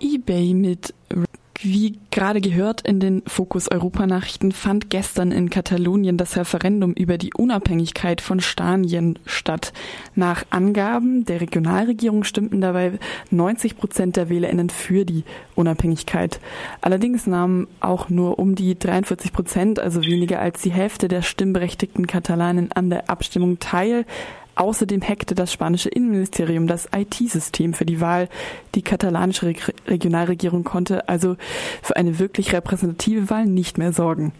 eBay mit wie gerade gehört in den Fokus Europa-Nachrichten fand gestern in Katalonien das Referendum über die Unabhängigkeit von Spanien statt. Nach Angaben der Regionalregierung stimmten dabei 90 Prozent der WählerInnen für die Unabhängigkeit. Allerdings nahmen auch nur um die 43 Prozent, also weniger als die Hälfte der stimmberechtigten Katalanen an der Abstimmung teil. Außerdem hackte das spanische Innenministerium das IT-System für die Wahl. Die katalanische Re Regionalregierung konnte also für eine wirklich repräsentative Wahl nicht mehr sorgen.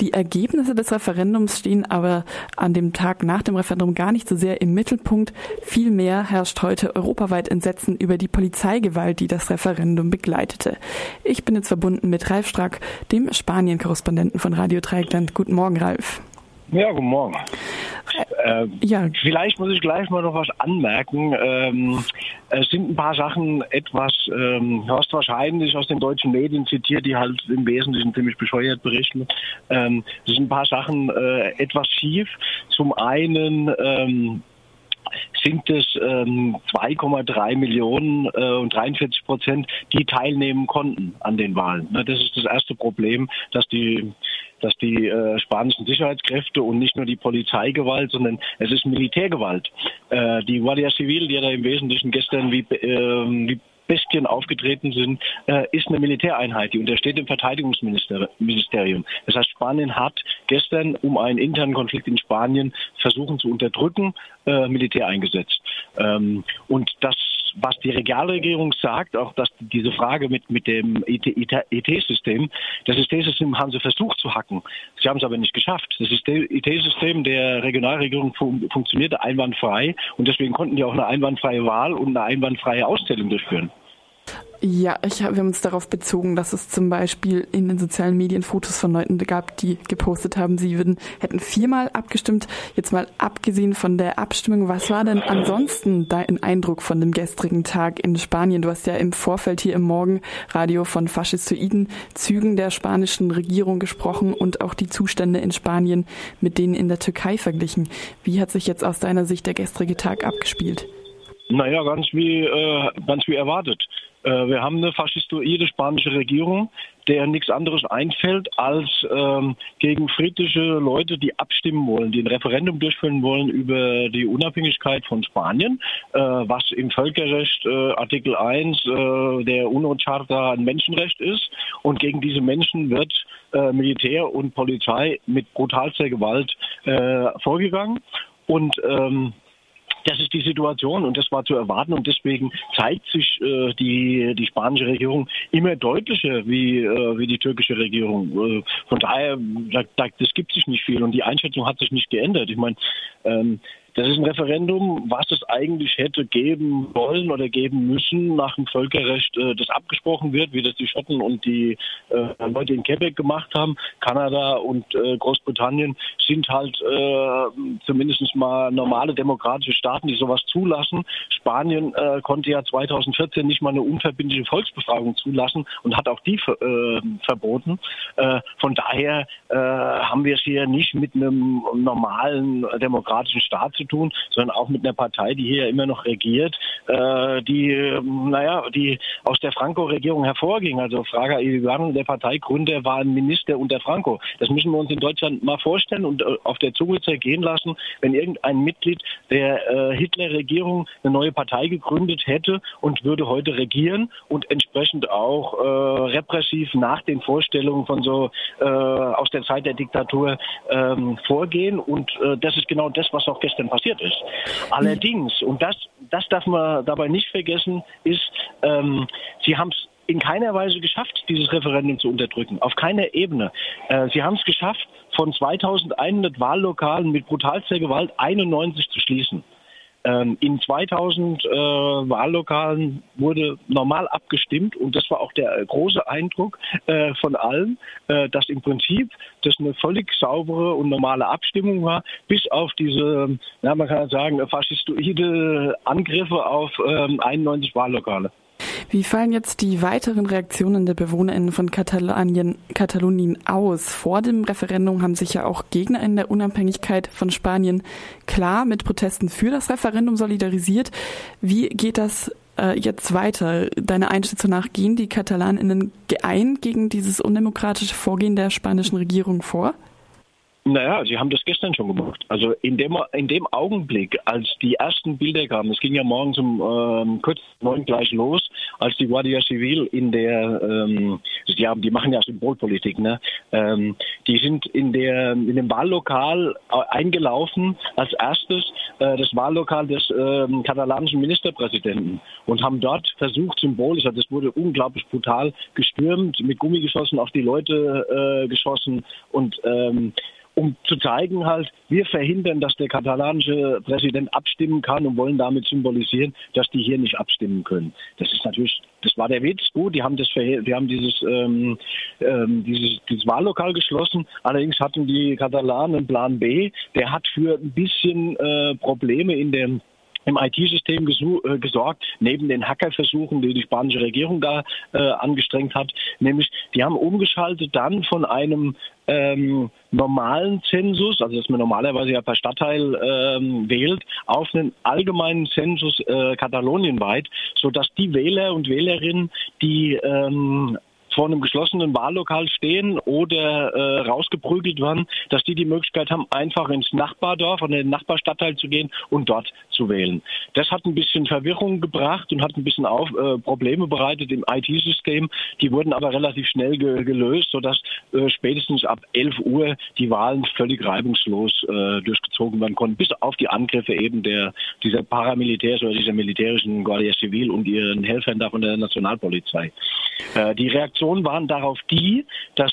Die Ergebnisse des Referendums stehen aber an dem Tag nach dem Referendum gar nicht so sehr im Mittelpunkt. Vielmehr herrscht heute europaweit Entsetzen über die Polizeigewalt, die das Referendum begleitete. Ich bin jetzt verbunden mit Ralf Strack, dem Spanien-Korrespondenten von Radio Dreieckland. Guten Morgen, Ralf. Ja, guten Morgen. Äh, ja. Vielleicht muss ich gleich mal noch was anmerken. Ähm, es sind ein paar Sachen etwas, ähm, hast wahrscheinlich aus den deutschen Medien zitiert, die halt im Wesentlichen ziemlich bescheuert berichten. Ähm, es sind ein paar Sachen äh, etwas schief. Zum einen ähm, sind es ähm, 2,3 Millionen äh, und 43 Prozent, die teilnehmen konnten an den Wahlen. Das ist das erste Problem, dass die dass die äh, spanischen Sicherheitskräfte und nicht nur die Polizeigewalt, sondern es ist Militärgewalt. Äh, die Guardia Civil, die da im Wesentlichen gestern wie, äh, wie Bestien aufgetreten sind, äh, ist eine Militäreinheit, die untersteht dem Verteidigungsministerium. Das heißt, Spanien hat gestern, um einen internen Konflikt in Spanien versuchen zu unterdrücken, äh, Militär eingesetzt. Ähm, und das was die Regionalregierung sagt, auch dass diese Frage mit, mit dem IT-System, das IT-System haben sie versucht zu hacken. Sie haben es aber nicht geschafft. Das IT-System der Regionalregierung fun funktionierte einwandfrei und deswegen konnten die auch eine einwandfreie Wahl und eine einwandfreie Ausstellung durchführen. Ja, ich, wir haben uns darauf bezogen, dass es zum Beispiel in den sozialen Medien Fotos von Leuten gab, die gepostet haben, sie würden, hätten viermal abgestimmt. Jetzt mal abgesehen von der Abstimmung, was war denn ansonsten dein Eindruck von dem gestrigen Tag in Spanien? Du hast ja im Vorfeld hier im Morgenradio von faschistoiden Zügen der spanischen Regierung gesprochen und auch die Zustände in Spanien mit denen in der Türkei verglichen. Wie hat sich jetzt aus deiner Sicht der gestrige Tag abgespielt? Naja, ganz wie, äh, ganz wie erwartet. Äh, wir haben eine faschistoide spanische Regierung, der nichts anderes einfällt, als ähm, gegen friedliche Leute, die abstimmen wollen, die ein Referendum durchführen wollen über die Unabhängigkeit von Spanien, äh, was im Völkerrecht äh, Artikel 1 äh, der UNO-Charta ein Menschenrecht ist. Und gegen diese Menschen wird äh, Militär und Polizei mit brutalster Gewalt äh, vorgegangen. Und ähm, das ist die Situation und das war zu erwarten und deswegen zeigt sich äh, die, die spanische Regierung immer deutlicher wie, äh, wie die türkische Regierung. Äh, von daher, da, da, das gibt sich nicht viel und die Einschätzung hat sich nicht geändert. Ich meine, ähm, das ist ein Referendum, was es eigentlich hätte geben wollen oder geben müssen nach dem Völkerrecht, äh, das abgesprochen wird, wie das die Schotten und die äh, Leute in Quebec gemacht haben. Kanada und äh, Großbritannien sind halt zumindest mal normale demokratische Staaten, die sowas zulassen. Spanien konnte ja 2014 nicht mal eine unverbindliche Volksbefragung zulassen und hat auch die verboten. Von daher haben wir es hier nicht mit einem normalen demokratischen Staat zu tun, sondern auch mit einer Partei, die hier immer noch regiert, äh, die, naja, die aus der Franco-Regierung hervorging. Also Iribarren, der Parteigründer, war ein Minister unter Franco. Das müssen wir uns in Deutschland mal vorstellen und äh, auf der Zunge zergehen lassen, wenn irgendein Mitglied der äh, Hitler-Regierung eine neue Partei gegründet hätte und würde heute regieren und entsprechend auch äh, repressiv nach den Vorstellungen von so äh, aus der Zeit der Diktatur ähm, vorgehen. Und äh, das ist genau das, was auch gestern passiert ist. Allerdings, und das, das darf man dabei nicht vergessen, ist, ähm, sie haben es in keiner Weise geschafft, dieses Referendum zu unterdrücken. Auf keiner Ebene. Äh, sie haben es geschafft, von 2100 Wahllokalen mit brutalster Gewalt 91 zu schließen. Ähm, in 2000 äh, Wahllokalen wurde normal abgestimmt und das war auch der große Eindruck äh, von allen, äh, dass im Prinzip das eine völlig saubere und normale Abstimmung war, bis auf diese, ja, man kann sagen, faschistoide Angriffe auf 91 ähm, Wahllokale. Wie fallen jetzt die weiteren Reaktionen der BewohnerInnen von Katalonien, Katalonien aus? Vor dem Referendum haben sich ja auch GegnerInnen der Unabhängigkeit von Spanien klar mit Protesten für das Referendum solidarisiert. Wie geht das äh, jetzt weiter? Deine Einschätzung nach, gehen die KatalanInnen geeint gegen dieses undemokratische Vorgehen der spanischen Regierung vor? Naja, sie haben das gestern schon gemacht. Also in dem, in dem Augenblick, als die ersten Bilder kamen, es ging ja morgens um ähm, kurz neun gleich los, als die Guardia Civil in der, ähm, die, haben, die machen ja Symbolpolitik, ne? Ähm, die sind in der in dem Wahllokal eingelaufen als erstes äh, das Wahllokal des ähm, katalanischen Ministerpräsidenten und haben dort versucht symbolisch, also das wurde unglaublich brutal gestürmt, mit Gummigeschossen auf die Leute äh, geschossen und ähm, um zu zeigen halt, wir verhindern, dass der katalanische Präsident abstimmen kann und wollen damit symbolisieren, dass die hier nicht abstimmen können. Das ist natürlich, das war der Witz, gut, die haben das, die haben dieses, ähm, ähm, dieses, dieses Wahllokal geschlossen. Allerdings hatten die Katalanen Plan B, der hat für ein bisschen äh, Probleme in dem im IT-System äh, gesorgt, neben den Hackerversuchen, die die spanische Regierung da äh, angestrengt hat. Nämlich, die haben umgeschaltet dann von einem ähm, normalen Zensus, also dass man normalerweise ja per Stadtteil ähm, wählt, auf einen allgemeinen Zensus äh, katalonienweit, sodass die Wähler und Wählerinnen, die ähm, vor einem geschlossenen Wahllokal stehen oder äh, rausgeprügelt werden, dass die die Möglichkeit haben, einfach ins Nachbardorf oder in den Nachbarstadtteil zu gehen und dort zu wählen. Das hat ein bisschen Verwirrung gebracht und hat ein bisschen auf, äh, Probleme bereitet im IT-System. Die wurden aber relativ schnell ge gelöst, sodass äh, spätestens ab 11 Uhr die Wahlen völlig reibungslos äh, durchgezogen werden konnten, bis auf die Angriffe eben der dieser Paramilitärs oder dieser militärischen Guardia Civil und ihren Helfern da von der Nationalpolizei. Äh, die Reaktionen waren darauf die, dass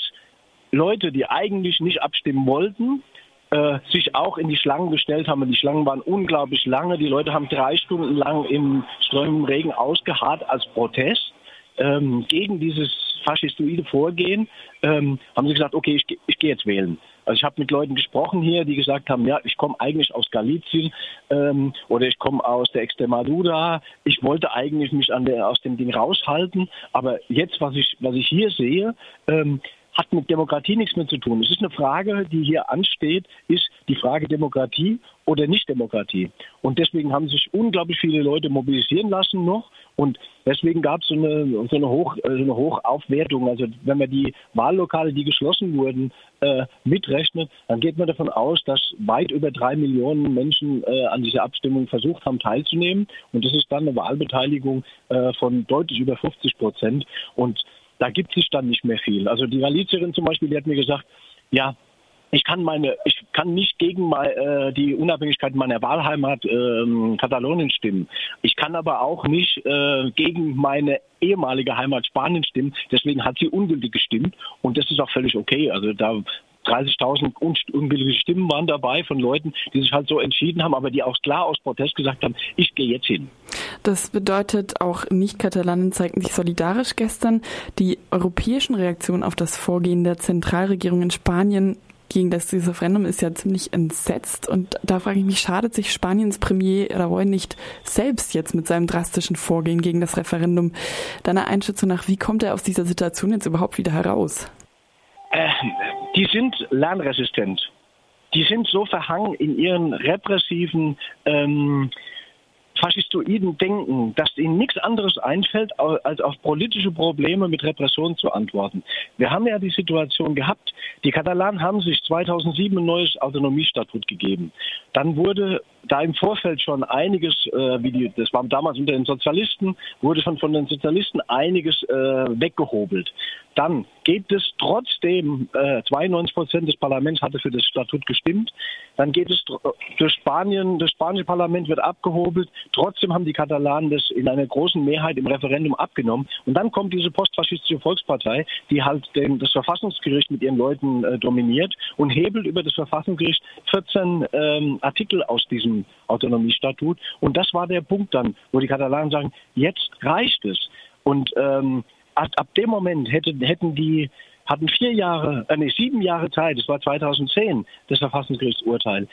Leute, die eigentlich nicht abstimmen wollten, äh, sich auch in die Schlangen gestellt haben. Die Schlangen waren unglaublich lange. Die Leute haben drei Stunden lang im strömenden Regen ausgeharrt als Protest ähm, gegen dieses faschistoide Vorgehen. Ähm, haben sie gesagt, okay, ich, ich gehe jetzt wählen. Also ich habe mit Leuten gesprochen hier, die gesagt haben, ja, ich komme eigentlich aus Galizien ähm, oder ich komme aus der Extremadura. Ich wollte eigentlich mich an der, aus dem Ding raushalten, aber jetzt, was ich, was ich hier sehe, ähm, hat mit Demokratie nichts mehr zu tun. Es ist eine Frage, die hier ansteht, ist die Frage Demokratie oder Nicht-Demokratie. Und deswegen haben sich unglaublich viele Leute mobilisieren lassen noch. Und deswegen gab es so eine, so, eine Hoch, so eine Hochaufwertung. Also wenn man die Wahllokale, die geschlossen wurden, äh, mitrechnet, dann geht man davon aus, dass weit über drei Millionen Menschen äh, an dieser Abstimmung versucht haben teilzunehmen. Und das ist dann eine Wahlbeteiligung äh, von deutlich über 50 Prozent. Und da gibt sich dann nicht mehr viel. Also die Galizierin zum Beispiel, die hat mir gesagt, ja, ich kann meine, ich kann nicht gegen äh, die Unabhängigkeit meiner Wahlheimat äh, Katalonien stimmen. Ich kann aber auch nicht äh, gegen meine ehemalige Heimat Spanien stimmen. Deswegen hat sie ungültig gestimmt und das ist auch völlig okay. Also da 30.000 ungültige Stimmen waren dabei von Leuten, die sich halt so entschieden haben, aber die auch klar aus Protest gesagt haben, ich gehe jetzt hin. Das bedeutet, auch Nicht-Katalanen zeigten sich solidarisch gestern. Die europäischen Reaktionen auf das Vorgehen der Zentralregierung in Spanien gegen das Referendum ist ja ziemlich entsetzt. Und da frage ich mich, schadet sich Spaniens Premier Rajoy nicht selbst jetzt mit seinem drastischen Vorgehen gegen das Referendum? Deiner Einschätzung nach, wie kommt er aus dieser Situation jetzt überhaupt wieder heraus? Die sind lernresistent. Die sind so verhangen in ihren repressiven ähm, faschistoiden Denken, dass ihnen nichts anderes einfällt, als auf politische Probleme mit Repression zu antworten. Wir haben ja die Situation gehabt, die Katalanen haben sich 2007 ein neues Autonomiestatut gegeben. Dann wurde da im Vorfeld schon einiges, äh, wie die, das war damals unter den Sozialisten, wurde schon von den Sozialisten einiges äh, weggehobelt. Dann geht es trotzdem, äh, 92 Prozent des Parlaments hatte für das Statut gestimmt, dann geht es durch Spanien, das spanische Parlament wird abgehobelt, trotzdem haben die Katalanen das in einer großen Mehrheit im Referendum abgenommen. Und dann kommt diese postfaschistische Volkspartei, die halt den, das Verfassungsgericht mit ihren Leuten äh, dominiert und hebelt über das Verfassungsgericht 14 ähm, Artikel aus diesem Autonomiestatut. Und das war der Punkt dann, wo die Katalanen sagen, jetzt reicht es. Und ähm, ab, ab dem Moment hätte, hätten die hatten vier Jahre, äh, nee, sieben Jahre Zeit, das war 2010, das Verfassungsgerichtsurteil.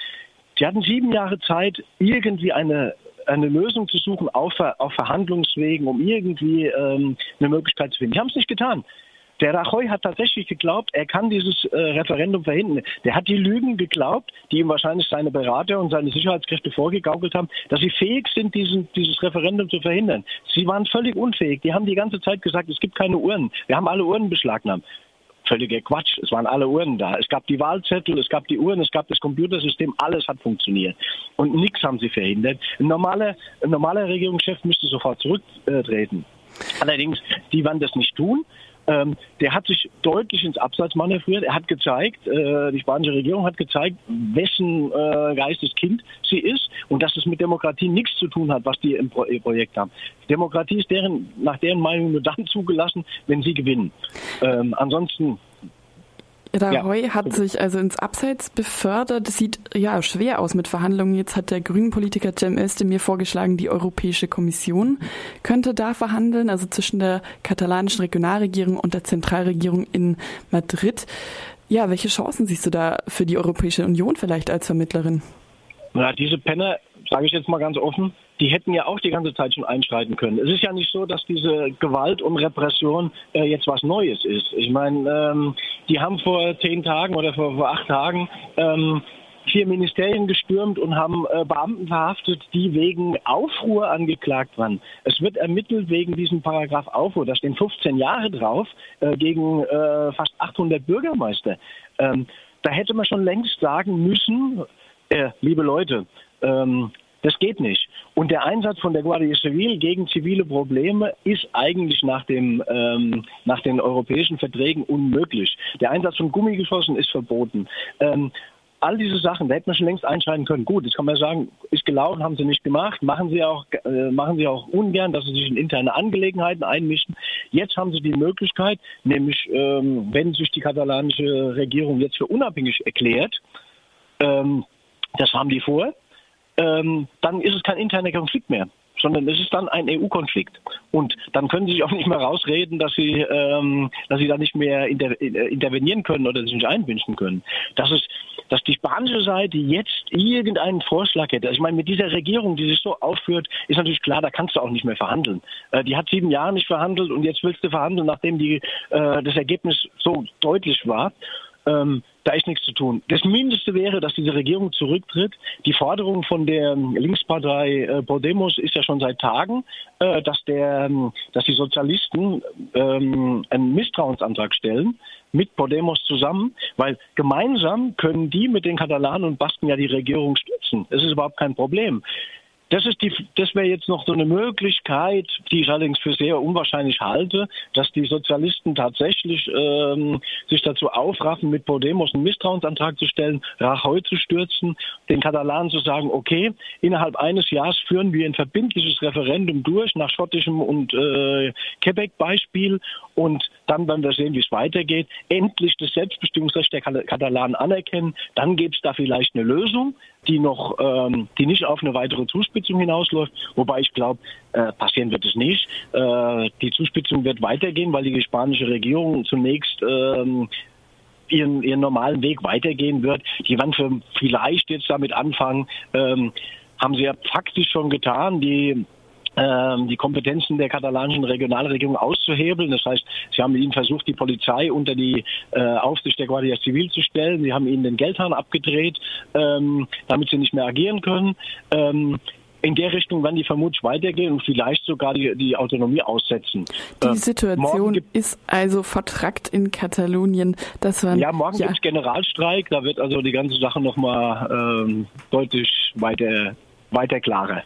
Die hatten sieben Jahre Zeit, irgendwie eine, eine Lösung zu suchen auf, auf Verhandlungswegen, um irgendwie ähm, eine Möglichkeit zu finden. Die haben es nicht getan. Der Rajoy hat tatsächlich geglaubt, er kann dieses äh, Referendum verhindern. Der hat die Lügen geglaubt, die ihm wahrscheinlich seine Berater und seine Sicherheitskräfte vorgegaukelt haben, dass sie fähig sind, diesen, dieses Referendum zu verhindern. Sie waren völlig unfähig. Die haben die ganze Zeit gesagt, es gibt keine Urnen. Wir haben alle Urnen beschlagnahmt völliger Quatsch. Es waren alle Urnen da. Es gab die Wahlzettel, es gab die Uhren, es gab das Computersystem, alles hat funktioniert. Und nichts haben sie verhindert. Ein normaler, ein normaler Regierungschef müsste sofort zurücktreten. Allerdings, die werden das nicht tun. Ähm, der hat sich deutlich ins Abseits manövriert. Er hat gezeigt, äh, die spanische Regierung hat gezeigt, wessen äh, Geisteskind sie ist und dass es mit Demokratie nichts zu tun hat, was die im Pro Projekt haben. Demokratie ist deren, nach deren Meinung nur dann zugelassen, wenn sie gewinnen. Ähm, ansonsten Rajoy ja. hat sich also ins Abseits befördert. Das sieht ja schwer aus mit Verhandlungen. Jetzt hat der Grünen-Politiker Cem Özdemir vorgeschlagen, die Europäische Kommission könnte da verhandeln, also zwischen der katalanischen Regionalregierung und der Zentralregierung in Madrid. Ja, welche Chancen siehst du da für die Europäische Union vielleicht als Vermittlerin? Na, diese Penner, sage ich jetzt mal ganz offen, die hätten ja auch die ganze Zeit schon einschreiten können. Es ist ja nicht so, dass diese Gewalt und Repression äh, jetzt was Neues ist. Ich meine, ähm, die haben vor zehn Tagen oder vor, vor acht Tagen ähm, vier Ministerien gestürmt und haben äh, Beamten verhaftet, die wegen Aufruhr angeklagt waren. Es wird ermittelt wegen diesem Paragraph Aufruhr. Da stehen 15 Jahre drauf äh, gegen äh, fast 800 Bürgermeister. Ähm, da hätte man schon längst sagen müssen, äh, liebe Leute, ähm, das geht nicht. Und der Einsatz von der Guardia Civil gegen zivile Probleme ist eigentlich nach, dem, ähm, nach den europäischen Verträgen unmöglich. Der Einsatz von Gummigeschossen ist verboten. Ähm, all diese Sachen, da hätte man schon längst einschreiten können. Gut, jetzt kann man sagen, ist gelaufen, haben sie nicht gemacht, machen sie auch, äh, machen sie auch ungern, dass sie sich in interne Angelegenheiten einmischen. Jetzt haben sie die Möglichkeit, nämlich ähm, wenn sich die katalanische Regierung jetzt für unabhängig erklärt, ähm, das haben die vor, ähm, dann ist es kein interner Konflikt mehr, sondern es ist dann ein EU-Konflikt. Und dann können Sie sich auch nicht mehr rausreden, dass Sie, ähm, dass Sie da nicht mehr inter äh, intervenieren können oder sich nicht einwünschen können. Das ist, dass die spanische Seite jetzt irgendeinen Vorschlag hätte. Also ich meine, mit dieser Regierung, die sich so aufführt, ist natürlich klar, da kannst du auch nicht mehr verhandeln. Äh, die hat sieben Jahre nicht verhandelt und jetzt willst du verhandeln, nachdem die, äh, das Ergebnis so deutlich war. Ähm, da ist nichts zu tun. Das Mindeste wäre, dass diese Regierung zurücktritt. Die Forderung von der Linkspartei äh, Podemos ist ja schon seit Tagen, äh, dass, der, ähm, dass die Sozialisten ähm, einen Misstrauensantrag stellen mit Podemos zusammen, weil gemeinsam können die mit den Katalanen und Basken ja die Regierung stützen. Das ist überhaupt kein Problem. Das ist die, das wäre jetzt noch so eine Möglichkeit, die ich allerdings für sehr unwahrscheinlich halte, dass die Sozialisten tatsächlich ähm, sich dazu aufraffen, mit Podemos einen Misstrauensantrag zu stellen, Rajoy zu stürzen, den Katalanen zu sagen, okay, innerhalb eines Jahres führen wir ein verbindliches Referendum durch nach schottischem und äh, Quebec-Beispiel und dann werden wir sehen, wie es weitergeht. Endlich das Selbstbestimmungsrecht der Katalanen anerkennen, dann gäbe es da vielleicht eine Lösung die noch, ähm, die nicht auf eine weitere Zuspitzung hinausläuft. Wobei ich glaube, äh, passieren wird es nicht. Äh, die Zuspitzung wird weitergehen, weil die spanische Regierung zunächst ähm, ihren, ihren normalen Weg weitergehen wird. Die werden vielleicht jetzt damit anfangen, ähm, haben sie ja faktisch schon getan. Die die Kompetenzen der katalanischen Regionalregierung auszuhebeln. Das heißt, sie haben ihnen versucht, die Polizei unter die äh, Aufsicht der Guardia Civil zu stellen. Sie haben ihnen den Geldhahn abgedreht, ähm, damit sie nicht mehr agieren können. Ähm, in der Richtung werden die vermutlich weitergehen und vielleicht sogar die, die Autonomie aussetzen. Die äh, Situation ist also vertrackt in Katalonien. Das war, ja, morgen ja. gibt es Generalstreik. Da wird also die ganze Sache nochmal ähm, deutlich weiter, weiter klarer.